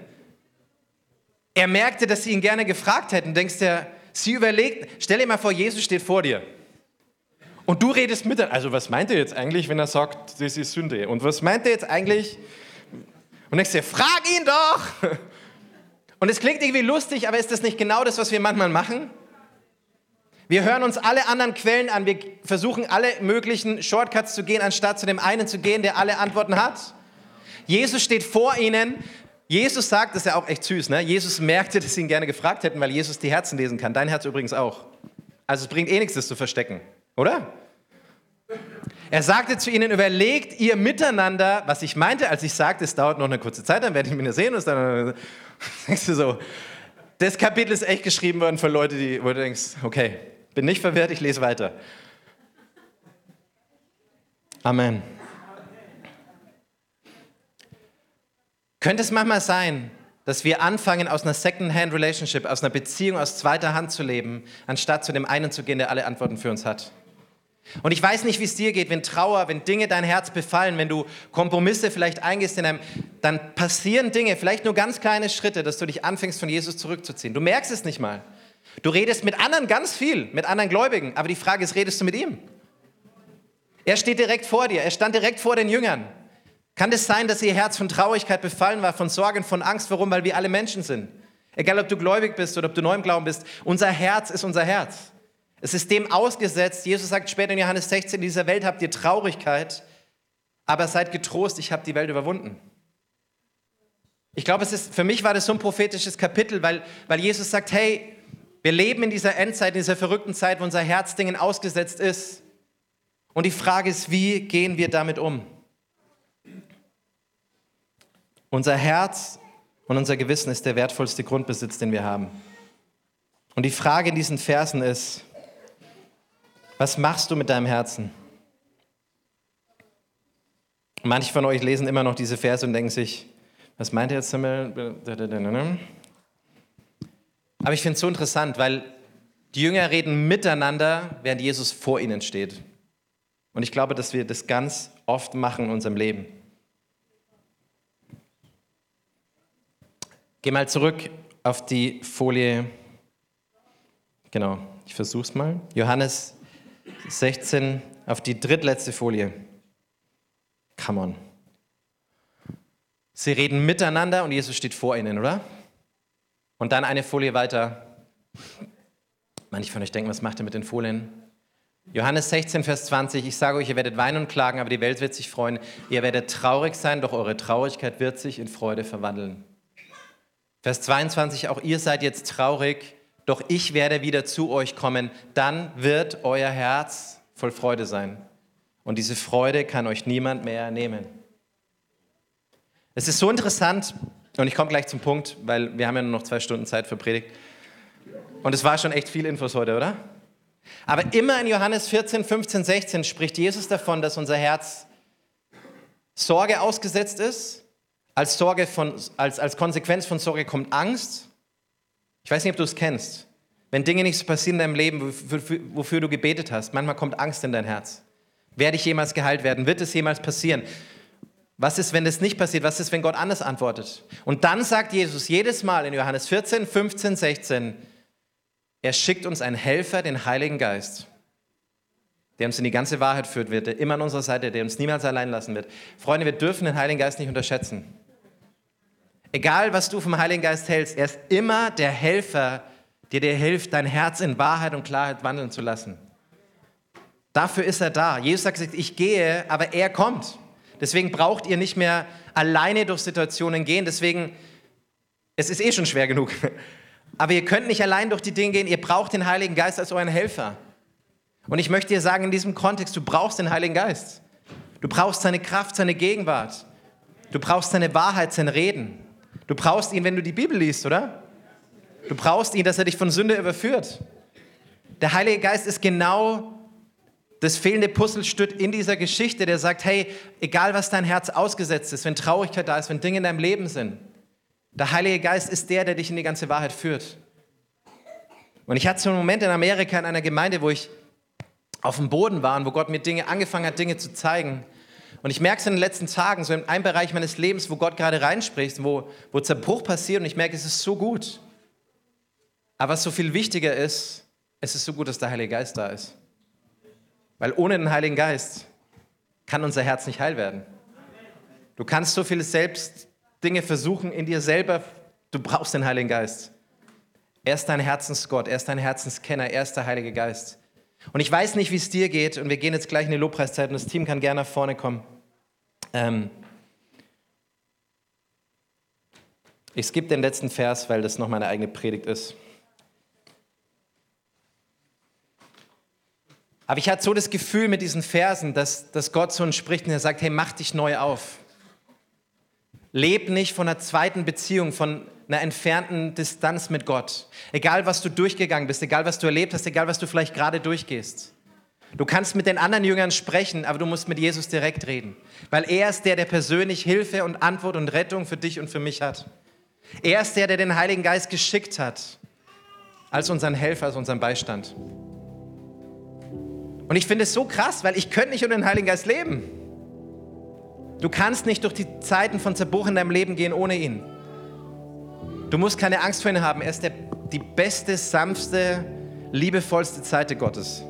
er merkte, dass sie ihn gerne gefragt hätten. Denkst dir, sie überlegt, stell dir mal vor, Jesus steht vor dir. Und du redest mit, also was meint er jetzt eigentlich, wenn er sagt, das ist Sünde? Und was meint er jetzt eigentlich? Und denkst dir, frag ihn doch! Und es klingt irgendwie lustig, aber ist das nicht genau das, was wir manchmal machen? Wir hören uns alle anderen Quellen an. Wir versuchen alle möglichen Shortcuts zu gehen, anstatt zu dem einen zu gehen, der alle Antworten hat. Jesus steht vor ihnen. Jesus sagt, das ist ja auch echt süß, ne? Jesus merkte, dass sie ihn gerne gefragt hätten, weil Jesus die Herzen lesen kann. Dein Herz übrigens auch. Also es bringt eh nichts, das zu verstecken, oder? Er sagte zu ihnen, überlegt ihr miteinander, was ich meinte, als ich sagte, es dauert noch eine kurze Zeit, dann werde ich ihn sehen. Und dann denkst du so, das Kapitel ist echt geschrieben worden für Leute, die, wo du denkst, okay, bin nicht verwirrt, ich lese weiter. Amen. Könnte es manchmal sein, dass wir anfangen, aus einer Second-Hand-Relationship, aus einer Beziehung aus zweiter Hand zu leben, anstatt zu dem einen zu gehen, der alle Antworten für uns hat? Und ich weiß nicht, wie es dir geht, wenn Trauer, wenn Dinge dein Herz befallen, wenn du Kompromisse vielleicht eingehst in einem, dann passieren Dinge, vielleicht nur ganz kleine Schritte, dass du dich anfängst, von Jesus zurückzuziehen. Du merkst es nicht mal. Du redest mit anderen ganz viel, mit anderen Gläubigen, aber die Frage ist, redest du mit ihm? Er steht direkt vor dir, er stand direkt vor den Jüngern. Kann es sein, dass ihr Herz von Traurigkeit befallen war, von Sorgen, von Angst? Warum? Weil wir alle Menschen sind. Egal, ob du gläubig bist oder ob du neu im Glauben bist, unser Herz ist unser Herz. Es ist dem ausgesetzt. Jesus sagt später in Johannes 16, in dieser Welt habt ihr Traurigkeit, aber seid getrost, ich habe die Welt überwunden. Ich glaube, für mich war das so ein prophetisches Kapitel, weil, weil Jesus sagt, hey, wir leben in dieser Endzeit, in dieser verrückten Zeit, wo unser Herz Dingen ausgesetzt ist. Und die Frage ist, wie gehen wir damit um? Unser Herz und unser Gewissen ist der wertvollste Grundbesitz, den wir haben. Und die Frage in diesen Versen ist, was machst du mit deinem Herzen? Manche von euch lesen immer noch diese Verse und denken sich, was meint er jetzt damit? Aber ich finde es so interessant, weil die Jünger reden miteinander, während Jesus vor ihnen steht. Und ich glaube, dass wir das ganz oft machen in unserem Leben. Geh mal zurück auf die Folie. Genau, ich versuche es mal. Johannes 16, auf die drittletzte Folie. Come on. Sie reden miteinander und Jesus steht vor ihnen, oder? Und dann eine Folie weiter. Manche von euch denken, was macht er mit den Folien? Johannes 16, Vers 20, ich sage euch, ihr werdet weinen und klagen, aber die Welt wird sich freuen. Ihr werdet traurig sein, doch eure Traurigkeit wird sich in Freude verwandeln. Vers 22, auch ihr seid jetzt traurig, doch ich werde wieder zu euch kommen, dann wird euer Herz voll Freude sein. Und diese Freude kann euch niemand mehr nehmen. Es ist so interessant, und ich komme gleich zum Punkt, weil wir haben ja nur noch zwei Stunden Zeit für Predigt. Und es war schon echt viel Infos heute, oder? Aber immer in Johannes 14, 15, 16 spricht Jesus davon, dass unser Herz Sorge ausgesetzt ist als, Sorge von, als, als Konsequenz von Sorge kommt Angst. Ich weiß nicht, ob du es kennst. Wenn Dinge nicht so passieren in deinem Leben, wofür, wofür du gebetet hast, manchmal kommt Angst in dein Herz. Werde ich jemals geheilt werden? Wird es jemals passieren? Was ist, wenn es nicht passiert? Was ist, wenn Gott anders antwortet? Und dann sagt Jesus jedes Mal in Johannes 14, 15, 16, er schickt uns einen Helfer, den Heiligen Geist, der uns in die ganze Wahrheit führt wird, der immer an unserer Seite, der uns niemals allein lassen wird. Freunde, wir dürfen den Heiligen Geist nicht unterschätzen. Egal, was du vom Heiligen Geist hältst, er ist immer der Helfer, der dir hilft, dein Herz in Wahrheit und Klarheit wandeln zu lassen. Dafür ist er da. Jesus sagt, ich gehe, aber er kommt. Deswegen braucht ihr nicht mehr alleine durch Situationen gehen. Deswegen, es ist eh schon schwer genug. Aber ihr könnt nicht allein durch die Dinge gehen. Ihr braucht den Heiligen Geist als euren Helfer. Und ich möchte dir sagen, in diesem Kontext, du brauchst den Heiligen Geist. Du brauchst seine Kraft, seine Gegenwart. Du brauchst seine Wahrheit, sein Reden. Du brauchst ihn, wenn du die Bibel liest, oder? Du brauchst ihn, dass er dich von Sünde überführt. Der Heilige Geist ist genau das fehlende Puzzlestück in dieser Geschichte, der sagt, hey, egal was dein Herz ausgesetzt ist, wenn Traurigkeit da ist, wenn Dinge in deinem Leben sind, der Heilige Geist ist der, der dich in die ganze Wahrheit führt. Und ich hatte so einen Moment in Amerika in einer Gemeinde, wo ich auf dem Boden war und wo Gott mir Dinge angefangen hat, Dinge zu zeigen. Und ich merke es in den letzten Tagen, so in einem Bereich meines Lebens, wo Gott gerade reinspricht, wo, wo Zerbruch passiert und ich merke, es ist so gut. Aber was so viel wichtiger ist, es ist so gut, dass der Heilige Geist da ist. Weil ohne den Heiligen Geist kann unser Herz nicht heil werden. Du kannst so viele selbst Dinge versuchen in dir selber, du brauchst den Heiligen Geist. Er ist dein Herzensgott, er ist dein Herzenskenner, er ist der Heilige Geist. Und ich weiß nicht, wie es dir geht, und wir gehen jetzt gleich in die Lobpreiszeit und das Team kann gerne nach vorne kommen. Ähm ich skippe den letzten Vers, weil das noch meine eigene Predigt ist. Aber ich hatte so das Gefühl mit diesen Versen, dass, dass Gott so uns spricht und er sagt, hey, mach dich neu auf. Leb nicht von einer zweiten Beziehung, von einer entfernten Distanz mit Gott. Egal, was du durchgegangen bist, egal, was du erlebt hast, egal, was du vielleicht gerade durchgehst. Du kannst mit den anderen Jüngern sprechen, aber du musst mit Jesus direkt reden, weil er ist der, der persönlich Hilfe und Antwort und Rettung für dich und für mich hat. Er ist der, der den Heiligen Geist geschickt hat, als unseren Helfer, als unseren Beistand. Und ich finde es so krass, weil ich könnte nicht ohne den Heiligen Geist leben. Du kannst nicht durch die Zeiten von Zerbruch in deinem Leben gehen ohne ihn. Du musst keine Angst vor ihm haben. Er ist der, die beste, sanfte, liebevollste Seite Gottes.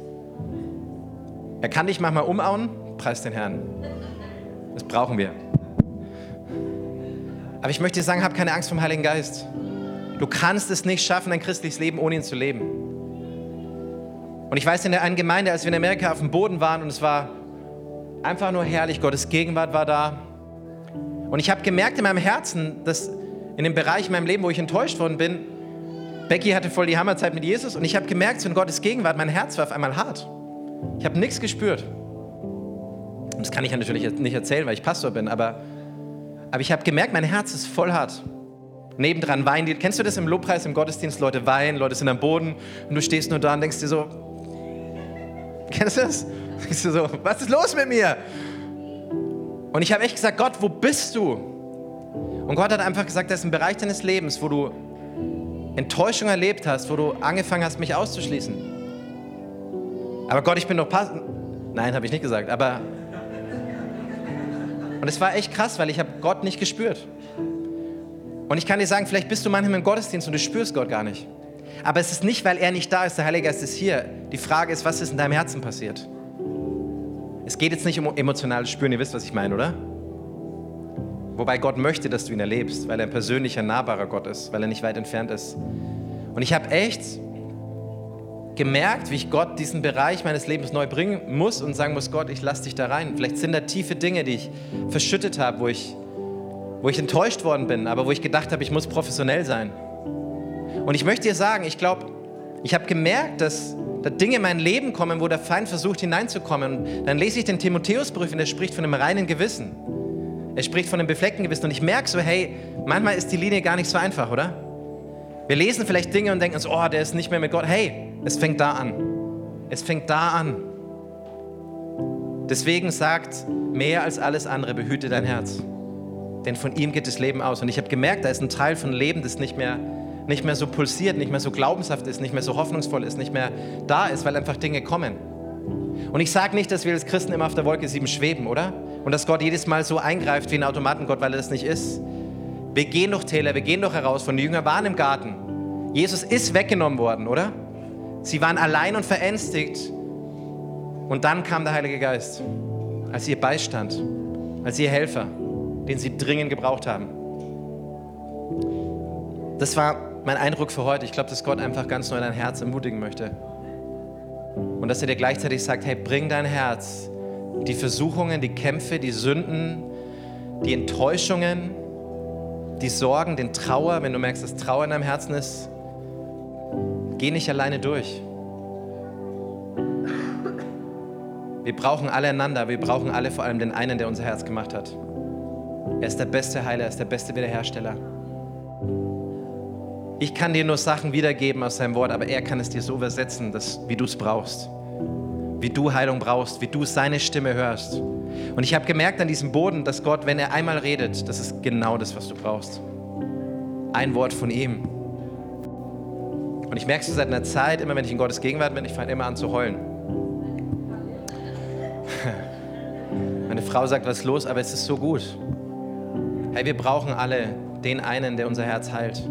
Er kann dich manchmal umauen, preis den Herrn. Das brauchen wir. Aber ich möchte dir sagen, hab keine Angst vom Heiligen Geist. Du kannst es nicht schaffen, ein christliches Leben ohne ihn zu leben. Und ich weiß in der einen Gemeinde, als wir in Amerika auf dem Boden waren und es war einfach nur herrlich, Gottes Gegenwart war da. Und ich habe gemerkt in meinem Herzen, dass in dem Bereich in meinem Leben, wo ich enttäuscht worden bin, Becky hatte voll die Hammerzeit mit Jesus und ich habe gemerkt, so in Gottes Gegenwart, mein Herz war auf einmal hart. Ich habe nichts gespürt. Das kann ich ja natürlich nicht erzählen, weil ich Pastor bin, aber, aber ich habe gemerkt, mein Herz ist voll hart. Nebendran weinen. Kennst du das im Lobpreis, im Gottesdienst? Leute weinen, Leute sind am Boden und du stehst nur da und denkst dir so, kennst du das? Denkst du so, was ist los mit mir? Und ich habe echt gesagt, Gott, wo bist du? Und Gott hat einfach gesagt, das ist ein Bereich deines Lebens, wo du Enttäuschung erlebt hast, wo du angefangen hast, mich auszuschließen. Aber Gott, ich bin doch Pastor. Nein, habe ich nicht gesagt, aber und es war echt krass, weil ich habe Gott nicht gespürt. Und ich kann dir sagen, vielleicht bist du manchmal im Gottesdienst und du spürst Gott gar nicht. Aber es ist nicht, weil er nicht da ist, der Heilige Geist ist hier. Die Frage ist, was ist in deinem Herzen passiert? Es geht jetzt nicht um emotionales Spüren, ihr wisst, was ich meine, oder? Wobei Gott möchte, dass du ihn erlebst, weil er ein persönlicher, nahbarer Gott ist, weil er nicht weit entfernt ist. Und ich habe echt gemerkt, wie ich Gott diesen Bereich meines Lebens neu bringen muss und sagen muss, Gott, ich lasse dich da rein. Vielleicht sind da tiefe Dinge, die ich verschüttet habe, wo ich, wo ich enttäuscht worden bin, aber wo ich gedacht habe, ich muss professionell sein. Und ich möchte dir sagen, ich glaube, ich habe gemerkt, dass da Dinge in mein Leben kommen, wo der Feind versucht hineinzukommen. Und dann lese ich den Timotheusbrief und er spricht von einem reinen Gewissen. Er spricht von einem befleckten Gewissen. Und ich merke so, hey, manchmal ist die Linie gar nicht so einfach, oder? Wir lesen vielleicht Dinge und denken uns, oh, der ist nicht mehr mit Gott. Hey, es fängt da an. Es fängt da an. Deswegen sagt, mehr als alles andere, behüte dein Herz. Denn von ihm geht das Leben aus. Und ich habe gemerkt, da ist ein Teil von Leben, das nicht mehr nicht mehr so pulsiert, nicht mehr so glaubenshaft ist, nicht mehr so hoffnungsvoll ist, nicht mehr da ist, weil einfach Dinge kommen. Und ich sage nicht, dass wir als Christen immer auf der Wolke 7 schweben, oder? Und dass Gott jedes Mal so eingreift wie ein Automatengott, weil er das nicht ist. Wir gehen durch Täler, wir gehen durch heraus. Von den Jüngern waren im Garten. Jesus ist weggenommen worden, oder? Sie waren allein und verängstigt. Und dann kam der Heilige Geist als ihr Beistand, als ihr Helfer, den sie dringend gebraucht haben. Das war mein Eindruck für heute. Ich glaube, dass Gott einfach ganz neu dein Herz ermutigen möchte. Und dass er dir gleichzeitig sagt, hey, bring dein Herz, die Versuchungen, die Kämpfe, die Sünden, die Enttäuschungen, die Sorgen, den Trauer, wenn du merkst, dass Trauer in deinem Herzen ist, geh nicht alleine durch. Wir brauchen alle einander, wir brauchen alle vor allem den einen, der unser Herz gemacht hat. Er ist der beste Heiler, er ist der beste Wiederhersteller. Ich kann dir nur Sachen wiedergeben aus seinem Wort, aber er kann es dir so übersetzen, dass, wie du es brauchst. Wie du Heilung brauchst, wie du seine Stimme hörst. Und ich habe gemerkt an diesem Boden, dass Gott, wenn er einmal redet, das ist genau das, was du brauchst. Ein Wort von ihm. Und ich merke es seit einer Zeit, immer wenn ich in Gottes Gegenwart bin, ich fange immer an zu heulen. Meine Frau sagt, was ist los, aber es ist so gut. Hey, wir brauchen alle den einen, der unser Herz heilt.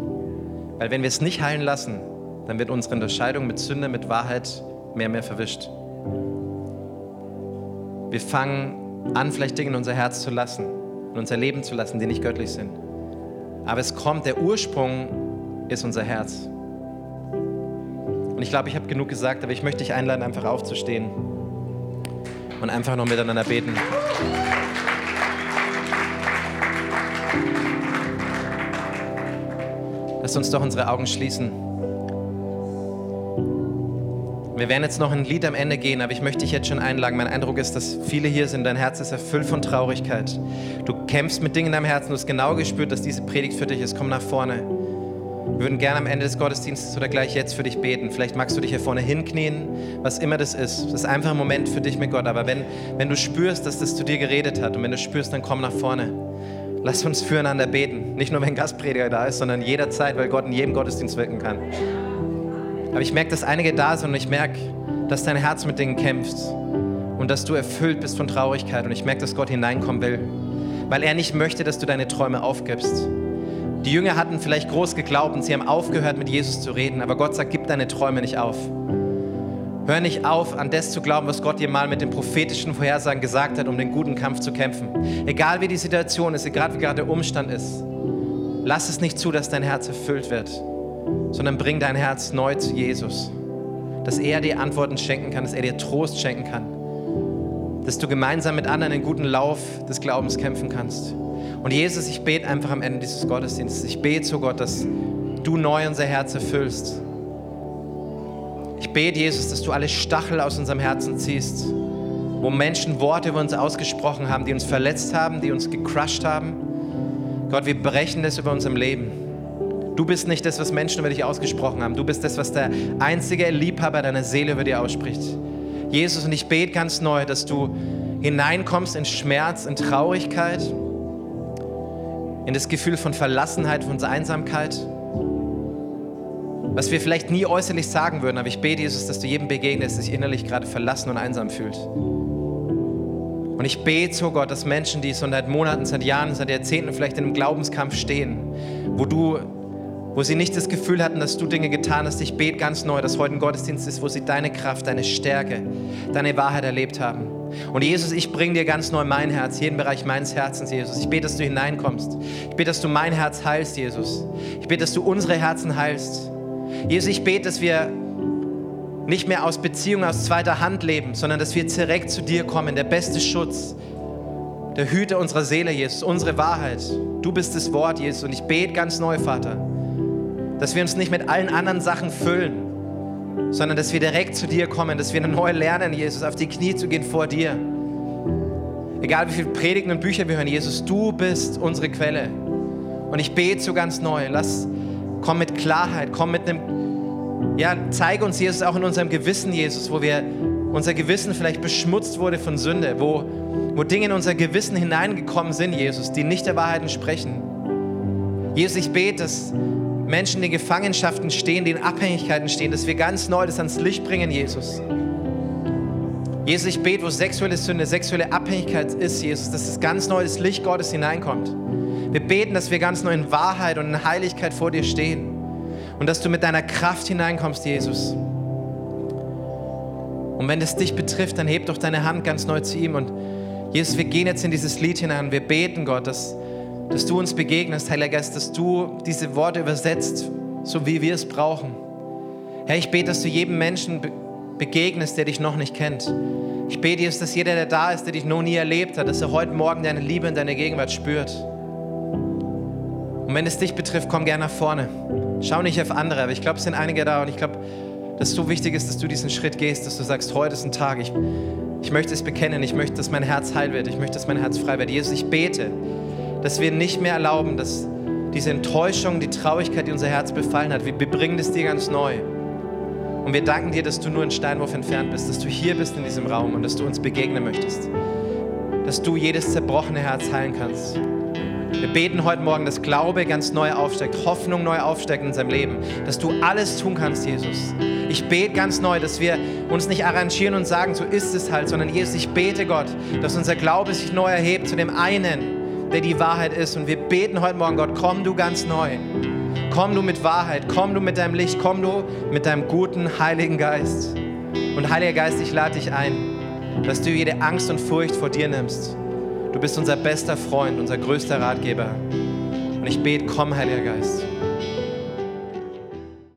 Weil wenn wir es nicht heilen lassen, dann wird unsere Unterscheidung mit Sünde, mit Wahrheit mehr und mehr verwischt. Wir fangen an, vielleicht Dinge in unser Herz zu lassen, in unser Leben zu lassen, die nicht göttlich sind. Aber es kommt, der Ursprung ist unser Herz. Und ich glaube, ich habe genug gesagt, aber ich möchte dich einladen, einfach aufzustehen und einfach noch miteinander beten. Lass uns doch unsere Augen schließen. Wir werden jetzt noch ein Lied am Ende gehen, aber ich möchte dich jetzt schon einladen. Mein Eindruck ist, dass viele hier sind, dein Herz ist erfüllt von Traurigkeit. Du kämpfst mit Dingen in deinem Herzen, du hast genau gespürt, dass diese Predigt für dich ist. Komm nach vorne. Wir würden gerne am Ende des Gottesdienstes oder gleich jetzt für dich beten. Vielleicht magst du dich hier vorne hinknien, was immer das ist. Das ist einfach ein Moment für dich mit Gott. Aber wenn, wenn du spürst, dass das zu dir geredet hat und wenn du spürst, dann komm nach vorne. Lass uns füreinander beten. Nicht nur, wenn Gastprediger da ist, sondern jederzeit, weil Gott in jedem Gottesdienst wirken kann. Aber ich merke, dass einige da sind und ich merke, dass dein Herz mit Dingen kämpft und dass du erfüllt bist von Traurigkeit. Und ich merke, dass Gott hineinkommen will, weil er nicht möchte, dass du deine Träume aufgibst. Die Jünger hatten vielleicht groß geglaubt und sie haben aufgehört, mit Jesus zu reden, aber Gott sagt, gib deine Träume nicht auf. Hör nicht auf, an das zu glauben, was Gott dir mal mit den prophetischen Vorhersagen gesagt hat, um den guten Kampf zu kämpfen. Egal wie die Situation ist, egal wie gerade der Umstand ist, lass es nicht zu, dass dein Herz erfüllt wird, sondern bring dein Herz neu zu Jesus. Dass er dir Antworten schenken kann, dass er dir Trost schenken kann. Dass du gemeinsam mit anderen den guten Lauf des Glaubens kämpfen kannst. Und Jesus, ich bete einfach am Ende dieses Gottesdienstes. Ich bete zu Gott, dass du neu unser Herz erfüllst. Ich bete, Jesus, dass du alle Stachel aus unserem Herzen ziehst, wo Menschen Worte über uns ausgesprochen haben, die uns verletzt haben, die uns gecrushed haben. Gott, wir brechen das über unserem Leben. Du bist nicht das, was Menschen über dich ausgesprochen haben. Du bist das, was der einzige Liebhaber deiner Seele über dir ausspricht. Jesus, und ich bete ganz neu, dass du hineinkommst in Schmerz, in Traurigkeit, in das Gefühl von Verlassenheit, von Einsamkeit. Was wir vielleicht nie äußerlich sagen würden, aber ich bete, Jesus, dass du jedem begegnest, der sich innerlich gerade verlassen und einsam fühlt. Und ich bete zu Gott, dass Menschen, die so seit Monaten, seit Jahren, seit Jahrzehnten vielleicht in einem Glaubenskampf stehen, wo du wo sie nicht das Gefühl hatten, dass du Dinge getan hast. Ich bete ganz neu, dass heute ein Gottesdienst ist, wo sie deine Kraft, deine Stärke, deine Wahrheit erlebt haben. Und Jesus, ich bringe dir ganz neu mein Herz, jeden Bereich meines Herzens, Jesus. Ich bete, dass du hineinkommst. Ich bete, dass du mein Herz heilst, Jesus. Ich bete, dass du unsere Herzen heilst. Jesus, ich bete, dass wir nicht mehr aus Beziehungen aus zweiter Hand leben, sondern dass wir direkt zu dir kommen, der beste Schutz, der Hüter unserer Seele, Jesus, unsere Wahrheit. Du bist das Wort, Jesus. Und ich bete ganz neu, Vater, dass wir uns nicht mit allen anderen Sachen füllen, sondern dass wir direkt zu dir kommen, dass wir neu lernen, Jesus, auf die Knie zu gehen vor dir. Egal wie viele Predigten und Bücher wir hören, Jesus, du bist unsere Quelle. Und ich bete so ganz neu. Lass, komm mit Klarheit, komm mit einem, ja, zeige uns, Jesus, auch in unserem Gewissen, Jesus, wo wir, unser Gewissen vielleicht beschmutzt wurde von Sünde, wo, wo Dinge in unser Gewissen hineingekommen sind, Jesus, die nicht der Wahrheit entsprechen. Jesus, ich bete, dass Menschen, die in Gefangenschaften stehen, die in Abhängigkeiten stehen, dass wir ganz neu das ans Licht bringen, Jesus. Jesus, ich bete, wo sexuelle Sünde, sexuelle Abhängigkeit ist, Jesus, dass das ganz neu das Licht Gottes hineinkommt. Wir beten, dass wir ganz neu in Wahrheit und in Heiligkeit vor dir stehen und dass du mit deiner Kraft hineinkommst, Jesus. Und wenn es dich betrifft, dann heb doch deine Hand ganz neu zu ihm und Jesus, wir gehen jetzt in dieses Lied hinein. Wir beten, Gott, dass dass du uns begegnest, Heiliger Geist, dass du diese Worte übersetzt, so wie wir es brauchen. Herr, ich bete, dass du jedem Menschen begegnest, der dich noch nicht kennt. Ich bete jetzt, dass jeder, der da ist, der dich noch nie erlebt hat, dass er heute Morgen deine Liebe und deine Gegenwart spürt. Und wenn es dich betrifft, komm gerne nach vorne. Schau nicht auf andere, aber ich glaube, es sind einige da und ich glaube, dass es so wichtig ist, dass du diesen Schritt gehst, dass du sagst, heute ist ein Tag, ich, ich möchte es bekennen, ich möchte, dass mein Herz heil wird, ich möchte, dass mein Herz frei wird. Jesus, ich bete, dass wir nicht mehr erlauben, dass diese Enttäuschung, die Traurigkeit, die unser Herz befallen hat, wir bringen das dir ganz neu. Und wir danken dir, dass du nur einen Steinwurf entfernt bist, dass du hier bist in diesem Raum und dass du uns begegnen möchtest. Dass du jedes zerbrochene Herz heilen kannst. Wir beten heute Morgen, dass Glaube ganz neu aufsteigt, Hoffnung neu aufsteigt in unserem Leben, dass du alles tun kannst, Jesus. Ich bete ganz neu, dass wir uns nicht arrangieren und sagen, so ist es halt, sondern Jesus, ich bete Gott, dass unser Glaube sich neu erhebt zu dem einen, der die Wahrheit ist. Und wir beten heute Morgen, Gott, komm du ganz neu. Komm du mit Wahrheit, komm du mit deinem Licht, komm du mit deinem guten Heiligen Geist. Und Heiliger Geist, ich lade dich ein, dass du jede Angst und Furcht vor dir nimmst. Du bist unser bester Freund, unser größter Ratgeber. Und ich bete, komm, Heiliger Geist.